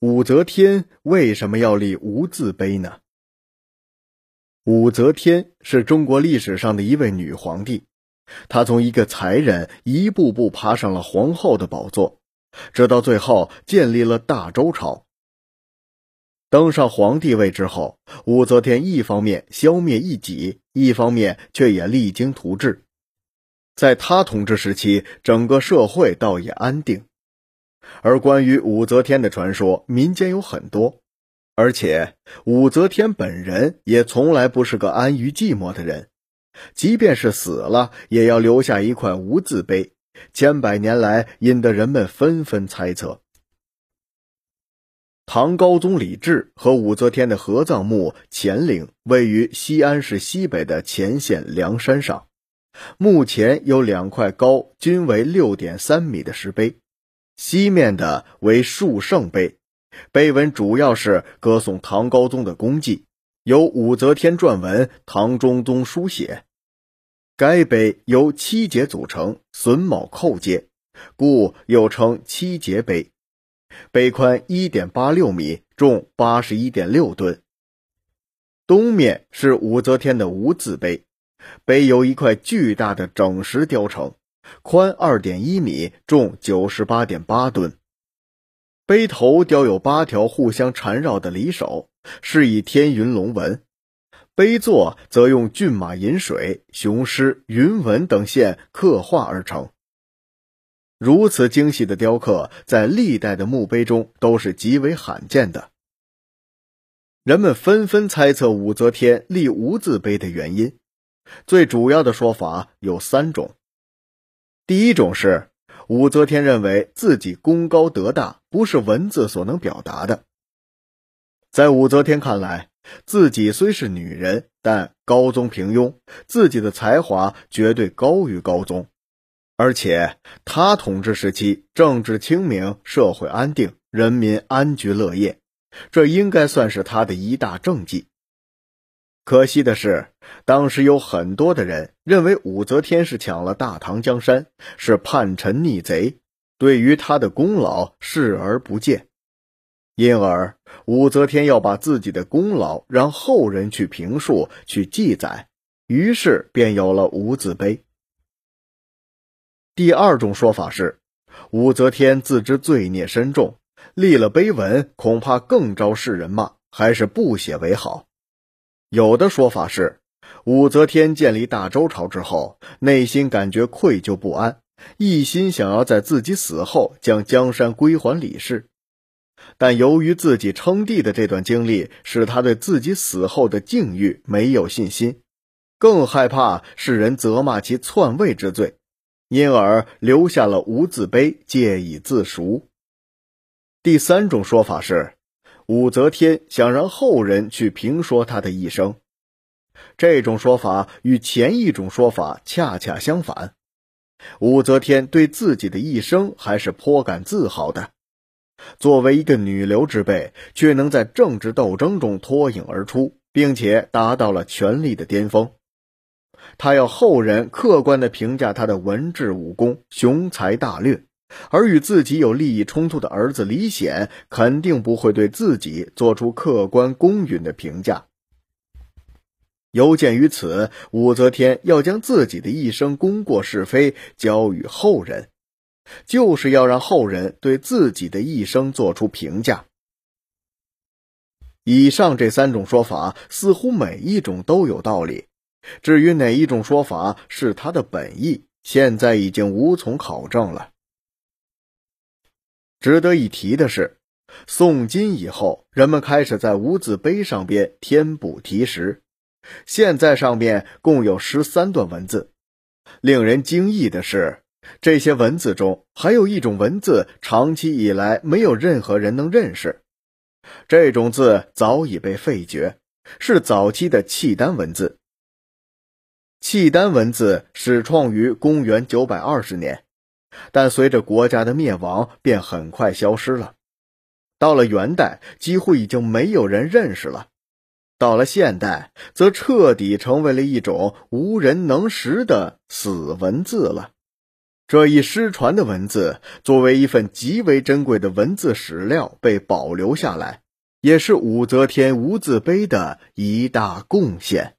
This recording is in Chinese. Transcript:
武则天为什么要立无字碑呢？武则天是中国历史上的一位女皇帝，她从一个才人一步步爬上了皇后的宝座，直到最后建立了大周朝。登上皇帝位之后，武则天一方面消灭异己，一方面却也励精图治。在她统治时期，整个社会倒也安定。而关于武则天的传说，民间有很多。而且武则天本人也从来不是个安于寂寞的人，即便是死了，也要留下一块无字碑，千百年来引得人们纷纷猜测。唐高宗李治和武则天的合葬墓乾陵位于西安市西北的乾县梁山上，墓前有两块高均为六点三米的石碑，西面的为树圣碑。碑文主要是歌颂唐高宗的功绩，由武则天撰文，唐中宗书写。该碑由七节组成，榫卯扣接，故又称七节碑。碑宽一点八六米，重八十一点六吨。东面是武则天的无字碑，碑由一块巨大的整石雕成，宽二点一米，重九十八点八吨。碑头雕有八条互相缠绕的离手，是以天云龙纹；碑座则用骏马饮水、雄狮、云纹等线刻画而成。如此精细的雕刻，在历代的墓碑中都是极为罕见的。人们纷纷猜测武则天立无字碑的原因，最主要的说法有三种。第一种是。武则天认为自己功高德大，不是文字所能表达的。在武则天看来，自己虽是女人，但高宗平庸，自己的才华绝对高于高宗。而且，她统治时期政治清明，社会安定，人民安居乐业，这应该算是她的一大政绩。可惜的是，当时有很多的人认为武则天是抢了大唐江山，是叛臣逆贼，对于他的功劳视而不见。因而，武则天要把自己的功劳让后人去评述、去记载，于是便有了无字碑。第二种说法是，武则天自知罪孽深重，立了碑文恐怕更招世人骂，还是不写为好。有的说法是，武则天建立大周朝之后，内心感觉愧疚不安，一心想要在自己死后将江山归还李氏。但由于自己称帝的这段经历，使他对自己死后的境遇没有信心，更害怕世人责骂其篡位之罪，因而留下了无字碑，借以自赎。第三种说法是。武则天想让后人去评说她的一生，这种说法与前一种说法恰恰相反。武则天对自己的一生还是颇感自豪的，作为一个女流之辈，却能在政治斗争中脱颖而出，并且达到了权力的巅峰。她要后人客观地评价她的文治武功、雄才大略。而与自己有利益冲突的儿子李显，肯定不会对自己做出客观公允的评价。有鉴于此，武则天要将自己的一生功过是非交予后人，就是要让后人对自己的一生做出评价。以上这三种说法，似乎每一种都有道理。至于哪一种说法是他的本意，现在已经无从考证了。值得一提的是，宋金以后，人们开始在无字碑上边添补题石。现在上面共有十三段文字。令人惊异的是，这些文字中还有一种文字，长期以来没有任何人能认识。这种字早已被废绝，是早期的契丹文字。契丹文字始创于公元九百二十年。但随着国家的灭亡，便很快消失了。到了元代，几乎已经没有人认识了；到了现代，则彻底成为了一种无人能识的死文字了。这一失传的文字，作为一份极为珍贵的文字史料被保留下来，也是武则天无字碑的一大贡献。